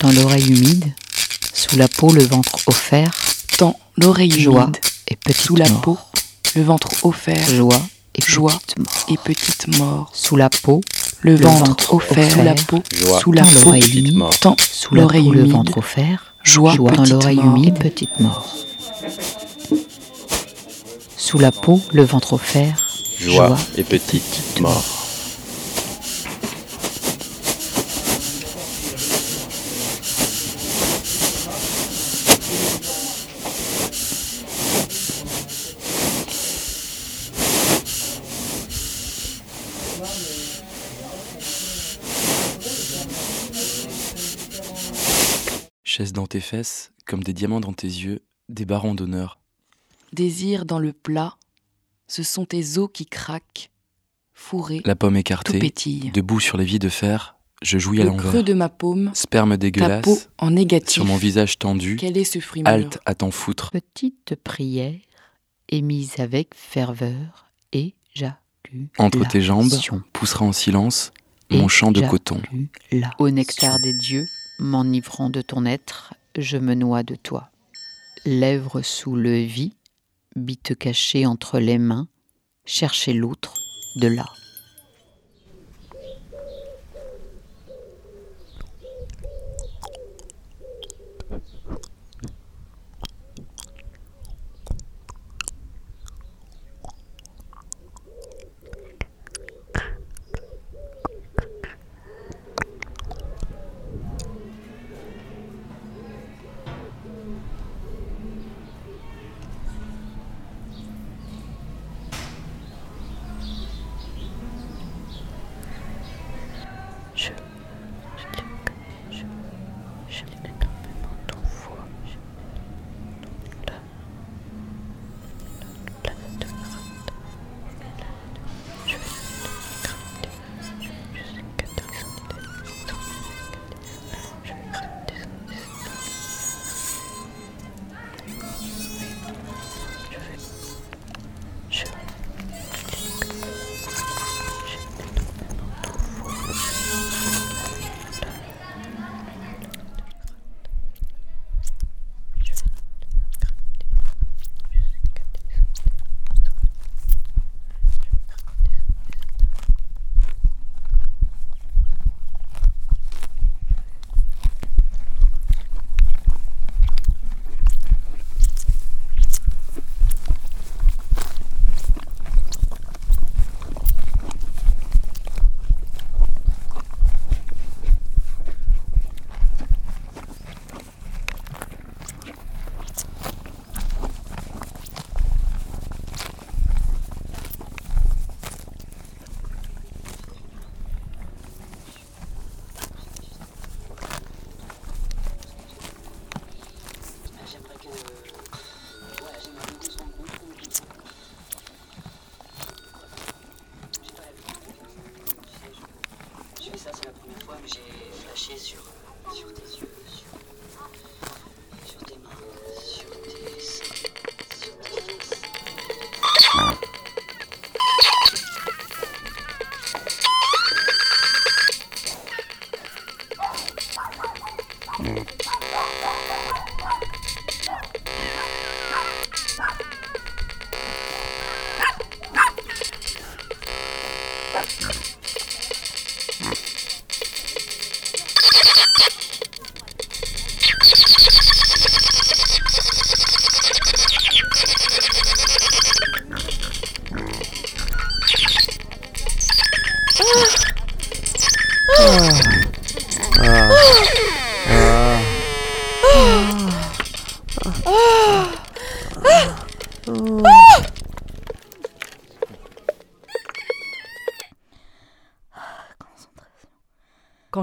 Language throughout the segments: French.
Dans l'oreille humide, sous la peau le ventre offert, Dans l'oreille joie humide, et petite sous la mort. peau, le ventre offert, Joie et Joie. petite mort. et petite mort. Sous la peau, Le, ventre, ventre offert, sous la peau, Joie. sous la Dans peau, humide, tant sous la l'oreille peau le ventre offert, joie, joie dans petite l'oreille mort. humide, petite mort. Sous la peau, le ventre offert, Joie joie et petite mort. Dans tes fesses, comme des diamants dans tes yeux, des barons d'honneur. Désir dans le plat, ce sont tes os qui craquent, fourrés, La pomme tout écartée, pétille. debout sur les vies de fer, je jouis à Le creux l'envers. de ma paume, Sperme ta dégueulasse, peau en négatif. sur mon visage tendu, Quel est ce fruit mûr halte à t'en foutre. Petite prière émise avec ferveur et Entre tes jambes, poussera en silence mon champ de coton. Là. Au nectar des dieux, m'enivrant de ton être, je me noie de toi. Lèvres sous le vis, bite cachée entre les mains, chercher l'autre de là.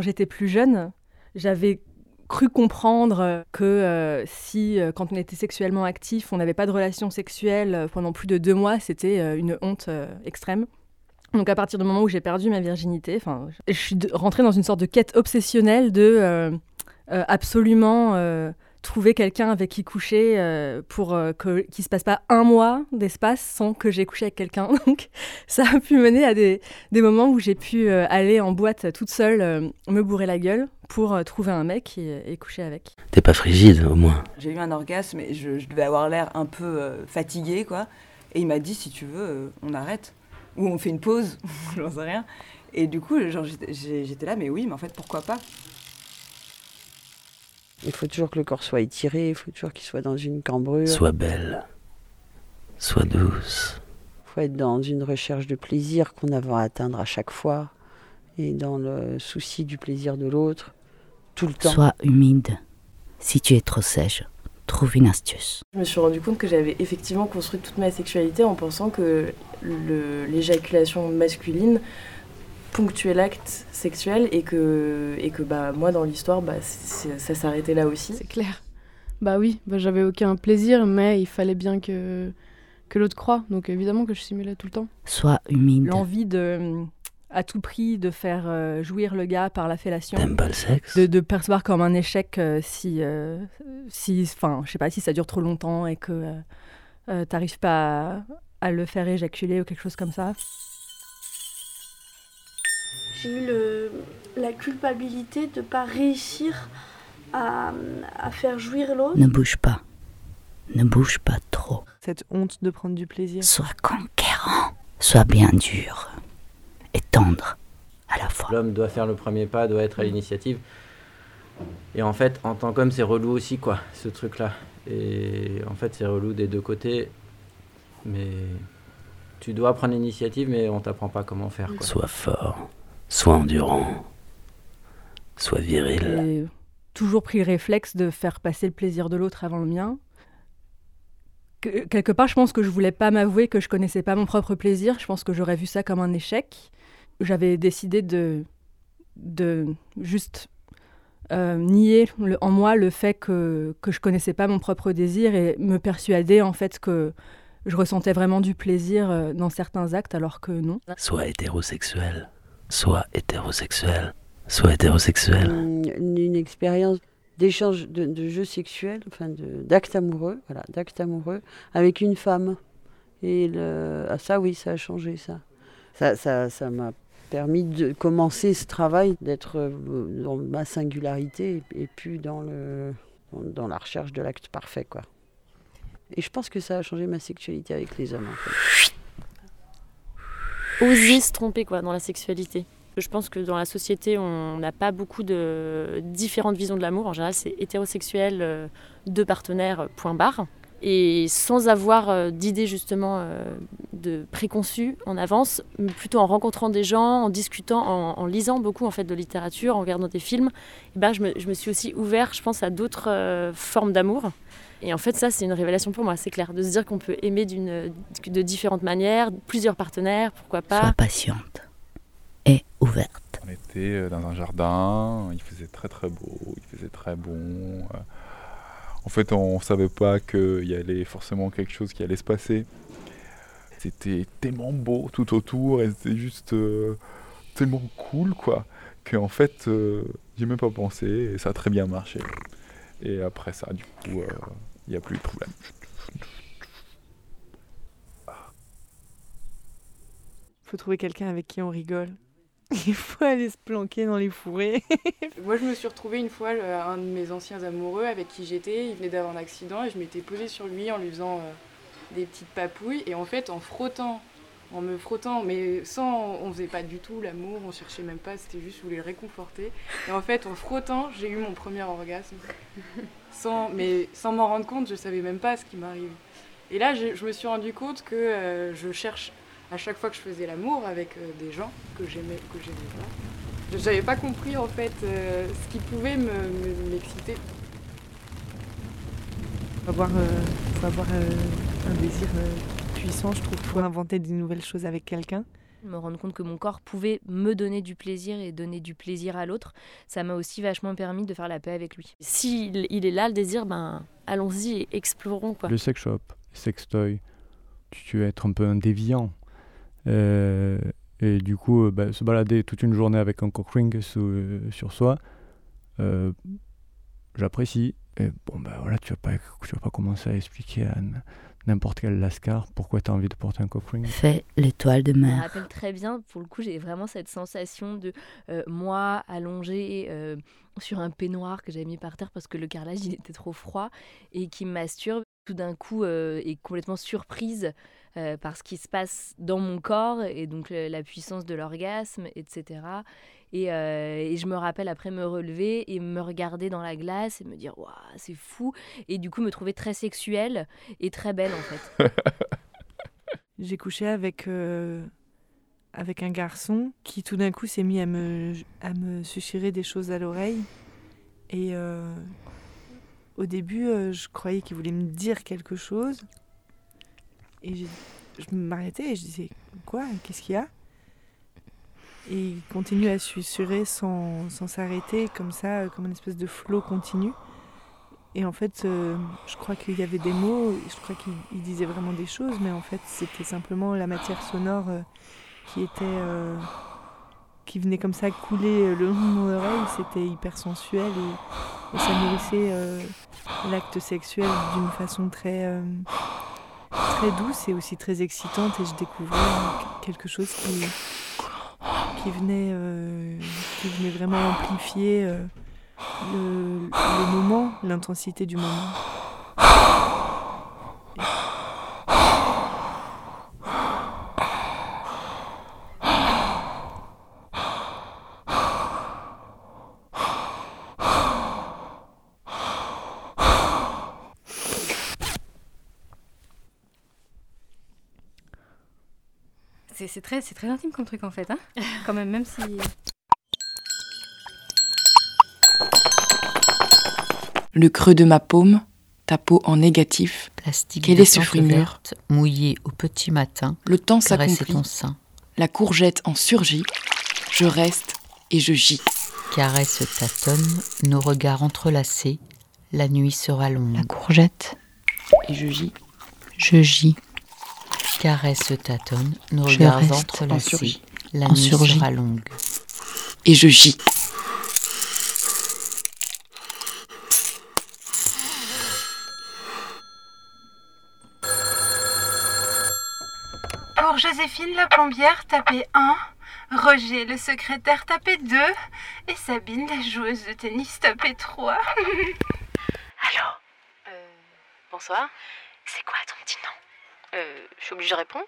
J'étais plus jeune, j'avais cru comprendre que euh, si, euh, quand on était sexuellement actif, on n'avait pas de relation sexuelle euh, pendant plus de deux mois, c'était une honte extrême. Donc à partir du moment où j'ai perdu ma virginité, je suis rentrée dans une sorte de quête obsessionnelle de absolument trouver quelqu'un avec qui coucher euh, pour euh, que qu'il se passe pas un mois d'espace sans que j'ai couché avec quelqu'un. Donc ça a pu mener à des, des moments où j'ai pu euh, aller en boîte toute seule, euh, me bourrer la gueule pour euh, trouver un mec et, et coucher avec. T'es pas frigide, au moins. J'ai eu un orgasme et je, je devais avoir l'air un peu euh, fatiguée, quoi. Et il m'a dit, si tu veux, euh, on arrête. Ou on fait une pause, j'en sais rien. Et du coup, genre, j'étais là, mais oui, mais en fait, pourquoi pas? Il faut toujours que le corps soit étiré, il faut toujours qu'il soit dans une cambrure. Sois belle. Sois douce. Il faut être dans une recherche de plaisir qu'on a à atteindre à chaque fois. Et dans le souci du plaisir de l'autre, tout le temps. Sois humide. Si tu es trop sèche, trouve une astuce. Je me suis rendu compte que j'avais effectivement construit toute ma sexualité en pensant que l'éjaculation masculine ponctuait l'acte sexuel et que, et que bah, moi dans l'histoire bah, ça s'arrêtait là aussi. C'est clair. Bah oui, bah j'avais aucun plaisir, mais il fallait bien que, que l'autre croie. Donc évidemment que je simulais tout le temps. Sois humide. L'envie de, à tout prix, de faire euh, jouir le gars par la fellation. T'aimes pas le sexe? De, de percevoir comme un échec euh, si, euh, si, enfin, je sais pas, si ça dure trop longtemps et que euh, euh, t'arrives pas à, à le faire éjaculer ou quelque chose comme ça. J'ai eu le, la culpabilité de ne pas réussir à, à faire jouir l'autre. Ne bouge pas. Ne bouge pas trop. Cette honte de prendre du plaisir. Sois conquérant. Sois bien dur. Et tendre à la fois. L'homme doit faire le premier pas, doit être à l'initiative. Et en fait, en tant qu'homme, c'est relou aussi, quoi, ce truc-là. Et en fait, c'est relou des deux côtés. Mais tu dois prendre l'initiative, mais on t'apprend pas comment faire. Quoi. Sois fort. Sois endurant. Sois viril. J'ai toujours pris le réflexe de faire passer le plaisir de l'autre avant le mien. Que- quelque part, je pense que je voulais pas m'avouer que je connaissais pas mon propre plaisir. Je pense que j'aurais vu ça comme un échec. J'avais décidé de, de juste euh, nier le- en moi le fait que, que je connaissais pas mon propre désir et me persuader en fait que je ressentais vraiment du plaisir euh, dans certains actes alors que non. Sois hétérosexuel. Sois hétérosexuel. Sois hétérosexuel. Une, expérience d'échange de, de jeux sexuels, enfin amoureux, voilà, amoureux avec une femme. Et ah, ça, oui, ça a changé ça. Ça, ça, ça m'a permis de commencer ce travail, d'être euh, dans ma singularité et, puis dans, le, dans, la recherche de l'acte parfait, quoi. Et je pense que ça a changé ma sexualité avec les hommes. Oser se tromper quoi dans la sexualité. Je pense que dans la société, on n'a pas beaucoup de différentes visions de l'amour. En général, c'est hétérosexuel, euh, deux partenaires, point barre. Et sans avoir euh, d'idées justement euh, de préconçues en avance, mais plutôt en rencontrant des gens, en discutant, en, en lisant beaucoup en fait de littérature, en regardant des films, eh ben, je, me, je me suis aussi ouvert, je pense, à d'autres euh, formes d'amour. Et en fait, ça, c'est une révélation pour moi, c'est clair, de se dire qu'on peut aimer de différentes manières, plusieurs partenaires, pourquoi pas. Sois patiente et ouverte. On était dans un jardin, il faisait très très beau, il faisait très bon. euh. En fait, on savait pas qu'il y allait forcément quelque chose qui allait se passer. C'était tellement beau tout autour et c'était juste euh, tellement cool quoi qu'en fait euh, j'ai même pas pensé et ça a très bien marché. Et après ça, du coup, euh, il n'y a plus de problème. faut trouver quelqu'un avec qui on rigole. Il faut aller se planquer dans les fourrés. Moi, je me suis retrouvée une fois, le- un de mes anciens amoureux avec qui j'étais, il venait d'avoir un accident et je m'étais posée sur lui en lui faisant euh, des petites papouilles. Et en fait, en frottant, en me frottant, mais sans. On faisait pas du tout l'amour, on cherchait même pas, c'était juste, je voulais le réconforter. Et en fait, en frottant, j'ai eu mon premier orgasme. sans, mais sans m'en rendre compte, je savais même pas ce qui m'arrive. Et là, je, je me suis rendu compte que euh, je cherche à chaque fois que je faisais l'amour avec euh, des gens que j'aimais que j'aimais pas. Je n'avais pas compris en fait euh, ce qui pouvait me- me- m'exciter. faut avoir, euh, faut avoir euh, un désir euh, puissant, je trouve, pour inventer des nouvelles choses avec quelqu'un. me rendre compte que mon corps pouvait me donner du plaisir et donner du plaisir à l'autre, ça m'a aussi vachement permis de faire la paix avec lui. S'il il est là, le désir, ben allons-y et explorons quoi. Le sex shop, sextoy, tu, tu veux être un peu un déviant. Euh, et du coup, euh, bah, se balader toute une journée avec un cock ring sous- euh, sur soi, euh, j'apprécie. Et bon, ben voilà, tu vas pas, tu vas pas commencer à expliquer à n'importe quel lascar pourquoi tu as envie de porter un coffring. Fais l'étoile de Je me mer. rappelle très bien, pour le coup, j'ai vraiment cette sensation de euh, moi allongée euh, sur un peignoir que j'avais mis par terre parce que le carrelage il était trop froid et qui me masturbe. Tout d'un coup, euh, est complètement surprise euh, par ce qui se passe dans mon corps et donc la puissance de l'orgasme, etc. Et, euh, et je me rappelle après me relever et me regarder dans la glace et me dire waouh c'est fou et du coup me trouver très sexuelle et très belle en fait. J'ai couché avec, euh, avec un garçon qui tout d'un coup s'est mis à me, à me des choses à l'oreille. Et au début, je croyais qu'il voulait me dire quelque chose. Et je m'arrêtais et je disais Quoi Qu'est-ce qu'il y a? Et il continue à susurrer sans, s'arrêter, comme ça, euh, comme une espèce de flot continu. Et en fait, euh, je crois qu'il y avait des mots, je crois qu'il il disait vraiment des choses, mais en fait, c'était simplement la matière sonore euh, qui était. qui venait comme ça couler le long de mon oreille. C'était hyper sensuel et, et ça nourrissait l'acte sexuel d'une façon très. Très douce et aussi très excitante. Et je découvrais quelque chose qui. qui venait. euh, qui venait vraiment amplifier. euh, le, le moment, l'intensité du moment. C'est très, c'est très intime comme truc en fait, hein Quand même, même si. Le creux de ma paume, ta peau en négatif. Plastique Quel est ce fruit mûr mouillé au petit matin. Le temps s'accomplit. ton sein. La courgette en surgit. Je reste et je gis. Caresse tâtonne, nos regards entrelacés. La nuit sera longue. La courgette. Et je gis. Je gis. Caresse tâtonne, nos Je regards entrelacés. La En nuit sera longue. Et je gis. Pour Joséphine la plombière, tapez 1. Roger le secrétaire, tapez 2. Et Sabine la joueuse de tennis, tapez 3. Allô euh, Bonsoir. C'est quoi ton petit nom? Euh, Je suis obligée de répondre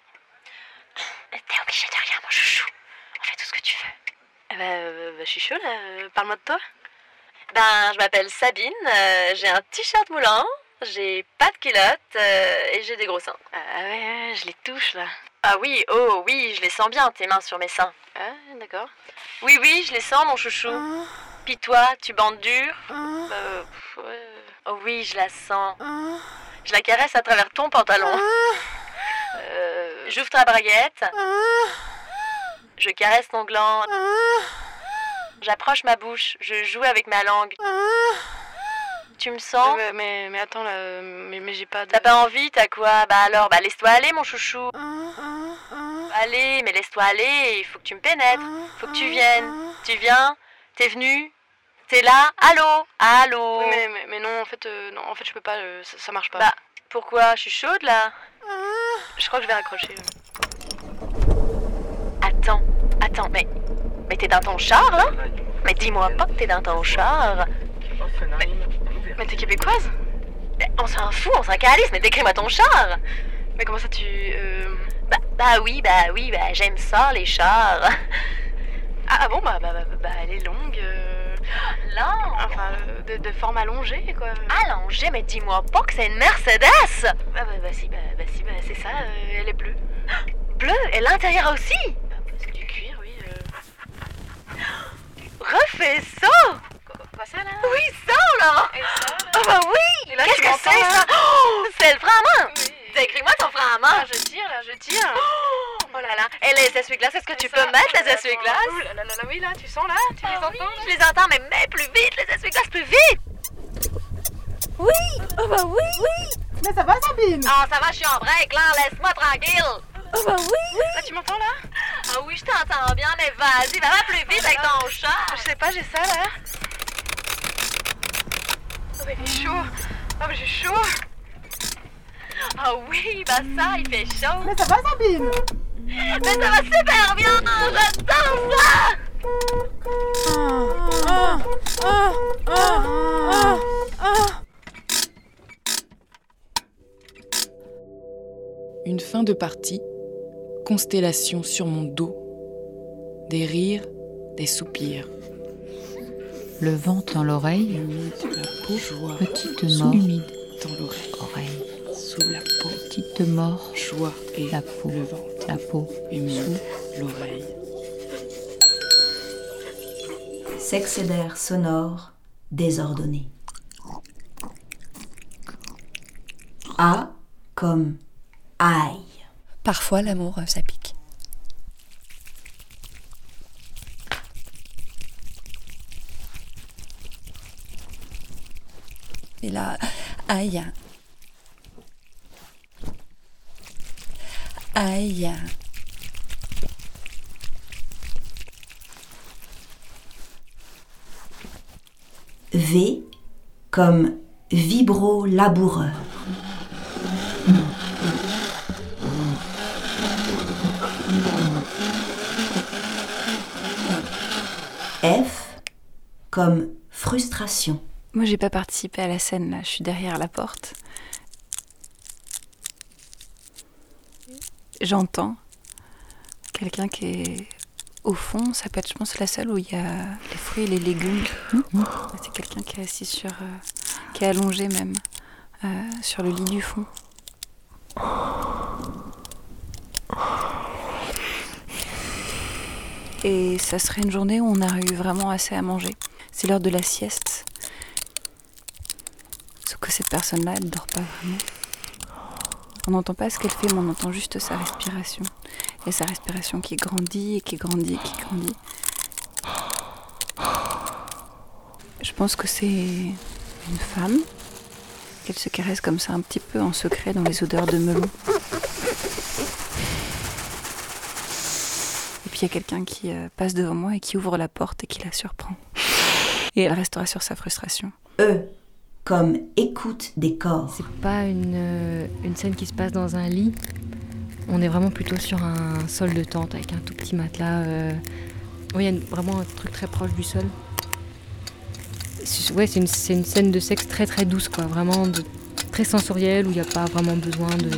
T'es obligée de rien, mon chouchou. On fait tout ce que tu veux. Eh ben, euh, bah, je suis chaud là. Parle-moi de toi. Ben, je m'appelle Sabine. euh, j'ai un t-shirt moulant. J'ai pas de culotte euh, et j'ai des gros seins. Ah ouais, ouais, je les touche là. Ah oui, oh oui, je les sens bien, tes mains sur mes seins. Ah, d'accord. Oui, oui, je les sens, mon chouchou. Puis toi, tu bandes dur Euh, pff, ouais. Oh oui, je la sens. Je la caresse à travers ton pantalon. Euh, J'ouvre ta braguette. Je caresse ton gland. J'approche ma bouche. Je joue avec ma langue. Tu me sens mais, mais, mais attends, là, mais, mais j'ai pas de. T'as pas envie, t'as quoi? Bah alors, bah laisse-toi aller, mon chouchou. Allez, mais laisse-toi aller, il faut que tu me pénètres. Faut que tu viennes. Tu viens T'es venu T'es là Allô? Allô? Oui, mais, mais, mais non, en fait, euh, non, en fait, je peux pas, euh, ça, ça marche pas. Bah, pourquoi? Je suis chaude là Je crois que je vais raccrocher. Attends, attends, mais. Mais t'es dans ton char là? Mais dis-moi pas que t'es dans ton char. Mais, mais t'es québécoise? On s'en fout, on s'en calisse, mais décris-moi ton char Mais comment ça tu. euh, Bah, bah oui, bah oui, bah j'aime ça, les chars. Ah, ah bon, bah, bah, bah, bah, elle est longue. euh, Longue Enfin, euh, de, de forme allongée, quoi. Allongée, mais dis-moi pas que c'est une Mercedes. Bah, bah, bah si, bah, bah, si, bah, c'est ça, euh, elle est bleue. Bleu, et l'intérieur aussi. C'est du cuir, oui. euh. Refais ça. Quoi, ça, là? Oui, ça là. Et ça, là? Ah bah oui. Qu'est-ce que c'est ça? Oh, C'est le frein à main. Décris-moi ton frein à main. Ah, je tire, là, je tire. Oh là là. Et les essuie-glaces, est-ce que tu peux mettre les essuie-glaces? Ouh là là là là, oui, là, tu sens, là Tu les Ah entends Je les entends, mais mets plus vite les essuie-glaces, plus vite! Oui! Oh bah oui! Oui! Mais ça va, Sabine? Ah, ça va, je suis en break là, laisse-moi tranquille! Oh bah oui! Là, tu m'entends, là? Ah oui, je t'entends bien, mais vas-y, va plus vite avec ton chat. Je sais pas, j'ai ça, là. Mais il est chaud. Oh, mais j'ai chaud. Ah oui, bah ça, il fait chaud. Mais ça va, Sabine? Mais ça va super bien. J'adore ça. Ah, ah, ah, ah, ah. Une fin de partie, constellation sur mon dos, des rires, des soupirs. Le vent dans l'oreille, joie, petite mort, humide dans l'oreille, oreille, sous la peau, petite mort, joie et la peau, le ventre, la peau, humide, l'oreille. Sexédaire sonore désordonné. A comme aïe. Parfois, l'amour, euh, ça pique. Et là, aïe. Aïe. V comme vibro-laboureur. F comme frustration. Moi, j'ai pas participé à la scène là, je suis derrière la porte. J'entends quelqu'un qui est au fond, ça peut être, je pense, la salle où il y a les fruits et les légumes. C'est quelqu'un qui est assis sur. euh, qui est allongé même, euh, sur le lit du fond. Et ça serait une journée où on a eu vraiment assez à manger. C'est l'heure de la sieste. Sauf que cette personne-là, elle ne dort pas vraiment. On n'entend pas ce qu'elle fait, mais on entend juste sa respiration. Et sa respiration qui grandit et qui grandit et qui grandit. Je pense que c'est une femme qu'elle se caresse comme ça un petit peu en secret dans les odeurs de melon. Et puis il y a quelqu'un qui euh, passe devant moi et qui ouvre la porte et qui la surprend. Et elle restera sur sa frustration. E comme écoute des corps. C'est pas une, euh, une scène qui se passe dans un lit. On est vraiment plutôt sur un sol de tente avec un tout petit matelas. euh. Oui, il y a vraiment un truc très proche du sol. Ouais, c'est une, une scène de sexe très très douce, quoi. Vraiment très sensorielle où il n'y a pas vraiment besoin de,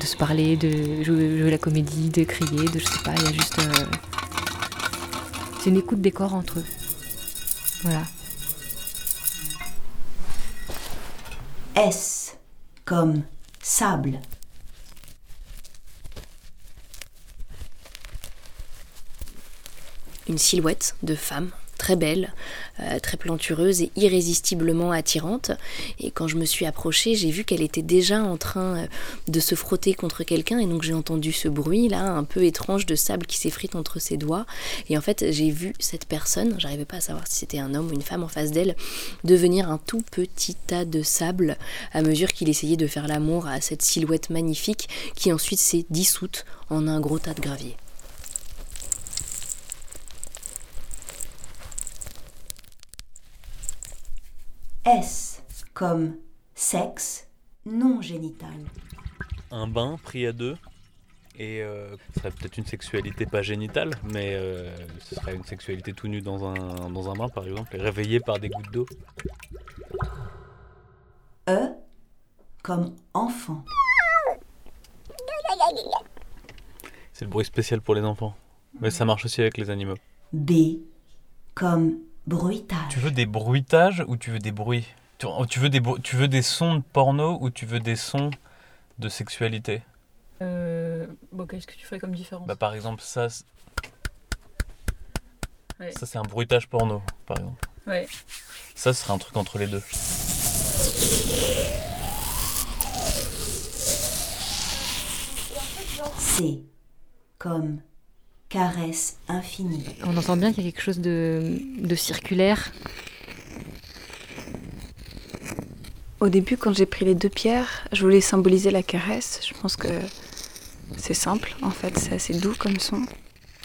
de se parler, de jouer, jouer la comédie, de crier, de je sais pas. Il y a juste. euh, C'est une écoute des corps entre eux. Voilà. S comme sable. Une silhouette de femme, très belle, euh, très plantureuse et irrésistiblement attirante. Et quand je me suis approchée, j'ai vu qu'elle était déjà en train euh, de se frotter contre quelqu'un. Et donc j'ai entendu ce bruit là, un peu étrange de sable qui s'effrite entre ses doigts. Et en fait, j'ai vu cette personne, j'arrivais pas à savoir si c'était un homme ou une femme en face d'elle, devenir un tout petit tas de sable à mesure qu'il essayait de faire l'amour à cette silhouette magnifique qui ensuite s'est dissoute en un gros tas de gravier. S comme sexe non génital. un bain pris à deux. Et euh, ce serait peut-être une sexualité pas génitale, mais euh, ce serait une sexualité tout nu dans un, dans un bain par exemple, et réveillé par des gouttes d'eau. E comme enfant. C'est le bruit spécial pour les enfants. Mais ça marche aussi avec les animaux. B comme bruitage. Tu veux des bruitages ou tu veux des bruits? Tu, tu veux des, bru- tu veux des sons de porno ou tu veux des sons de sexualité? Euh, bon, qu'est-ce que tu ferais comme différence? Bah par exemple ça, Ouais. ça c'est un bruitage porno par exemple. Ouais. Ça ce serait un truc entre les deux. C comme caresse infinie. On entend bien qu'il y a quelque chose de, de circulaire. Au début, quand j'ai pris les deux pierres, je voulais symboliser la caresse. Je pense que c'est simple, en fait, c'est assez doux comme son.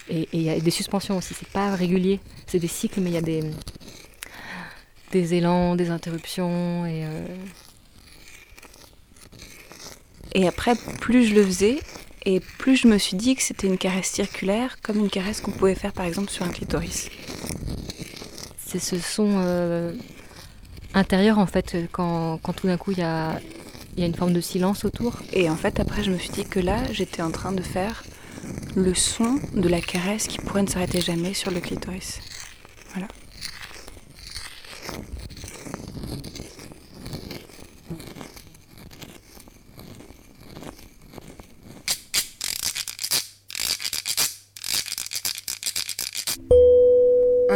Et il y a des suspensions aussi, c'est pas régulier. C'est des cycles, mais il y a des, des élans, des interruptions et. euh, Et après, plus je le faisais, et plus je me suis dit que c'était une caresse circulaire, comme une caresse qu'on pouvait faire par exemple sur un clitoris. C'est ce son euh, intérieur en fait, quand, quand tout d'un coup il y a, il y a une forme de silence autour. Et en fait, après, je me suis dit que là, j'étais en train de faire le son de la caresse qui pourrait ne s'arrêter jamais sur le clitoris.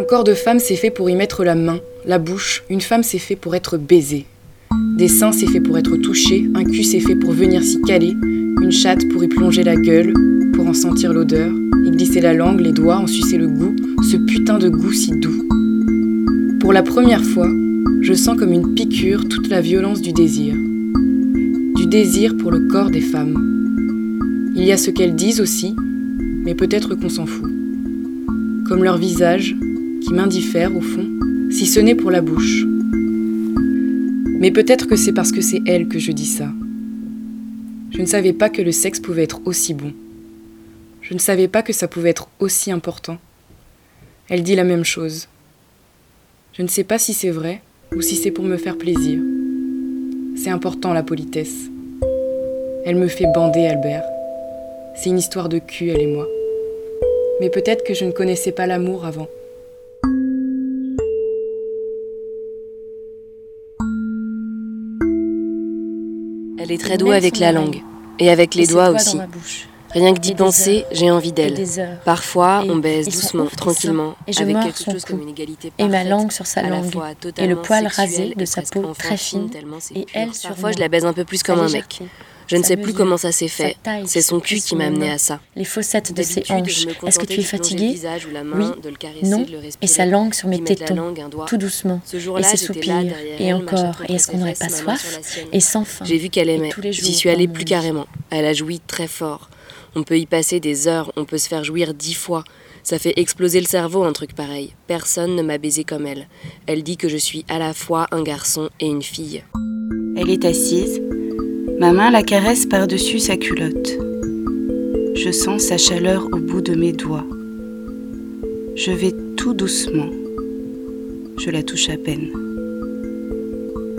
Corps de femme c'est fait pour y mettre la main, la bouche. Une femme c'est fait pour être baisée. Des seins c'est fait pour être touché. Un cul c'est fait pour venir s'y caler. Une chatte pour y plonger la gueule, pour en sentir l'odeur. Y glisser la langue, les doigts, en sucer le goût. Ce putain de goût si doux. Pour la première fois, je sens comme une piqûre toute la violence du désir. Du désir pour le corps des femmes. Il y a ce qu'elles disent aussi, mais peut-être qu'on s'en fout. Comme leur visage, qui m'indiffère au fond, si ce n'est pour la bouche. Mais peut-être que c'est parce que c'est elle que je dis ça. Je ne savais pas que le sexe pouvait être aussi bon. Je ne savais pas que ça pouvait être aussi important. Elle dit la même chose. Je ne sais pas si c'est vrai ou si c'est pour me faire plaisir. C'est important la politesse. Elle me fait bander, Albert. C'est une histoire de cul, elle et moi. Mais peut-être que je ne connaissais pas l'amour avant. Elle est très douée avec la langue. Et avec les doigts aussi. Rien que d'y penser, j'ai envie d'elle. Parfois, on baise doucement, tranquillement, et je avec quelque son chose cou, comme une égalité et ma langue sur sa langue, et le poil rasé de sa peau très fine, et elle sur Parfois, moi. je la baise un peu plus comme un mec. Je ne sa sais plus comment ça s'est fait. C'est son cul qui m'a amené à ça. Les fossettes de ses hanches. Est-ce que tu es fatigué Oui. Non. Et sa langue sur mes tétons, langue, un doigt. tout doucement. Ce Et ses soupirs. Et encore. Et est-ce qu'on n'aurait pas soif. Et sans fin. J'ai vu qu'elle aimait. J'y suis allée plus carrément. Elle a joui très fort. On peut y passer des heures, on peut se faire jouir dix fois. Ça fait exploser le cerveau un truc pareil. Personne ne m'a baisé comme elle. Elle dit que je suis à la fois un garçon et une fille. Elle est assise, ma main la caresse par-dessus sa culotte. Je sens sa chaleur au bout de mes doigts. Je vais tout doucement. Je la touche à peine.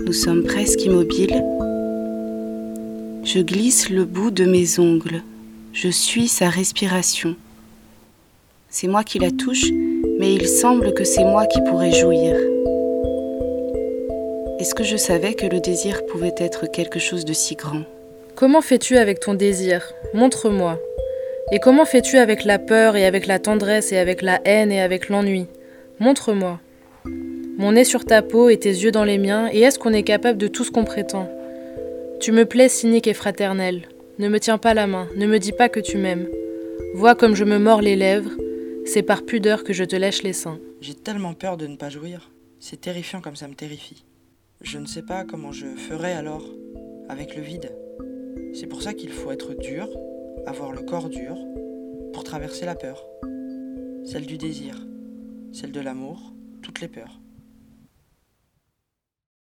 Nous sommes presque immobiles. Je glisse le bout de mes ongles. Je suis sa respiration. C'est moi qui la touche, mais il semble que c'est moi qui pourrais jouir. Est-ce que je savais que le désir pouvait être quelque chose de si grand? Comment fais-tu avec ton désir? Montre-moi. Et comment fais-tu avec la peur et avec la tendresse et avec la haine et avec l'ennui? Montre-moi. Mon nez sur ta peau et tes yeux dans les miens, et est-ce qu'on est capable de tout ce qu'on prétend? Tu me plais cynique et fraternel. Ne me tiens pas la main, ne me dis pas que tu m'aimes. Vois comme je me mords les lèvres, c'est par pudeur que je te lèche les seins. J'ai tellement peur de ne pas jouir. C'est terrifiant comme ça me terrifie. Je ne sais pas comment je ferai alors avec le vide. C'est pour ça qu'il faut être dur, avoir le corps dur, pour traverser la peur. Celle du désir, celle de l'amour, toutes les peurs.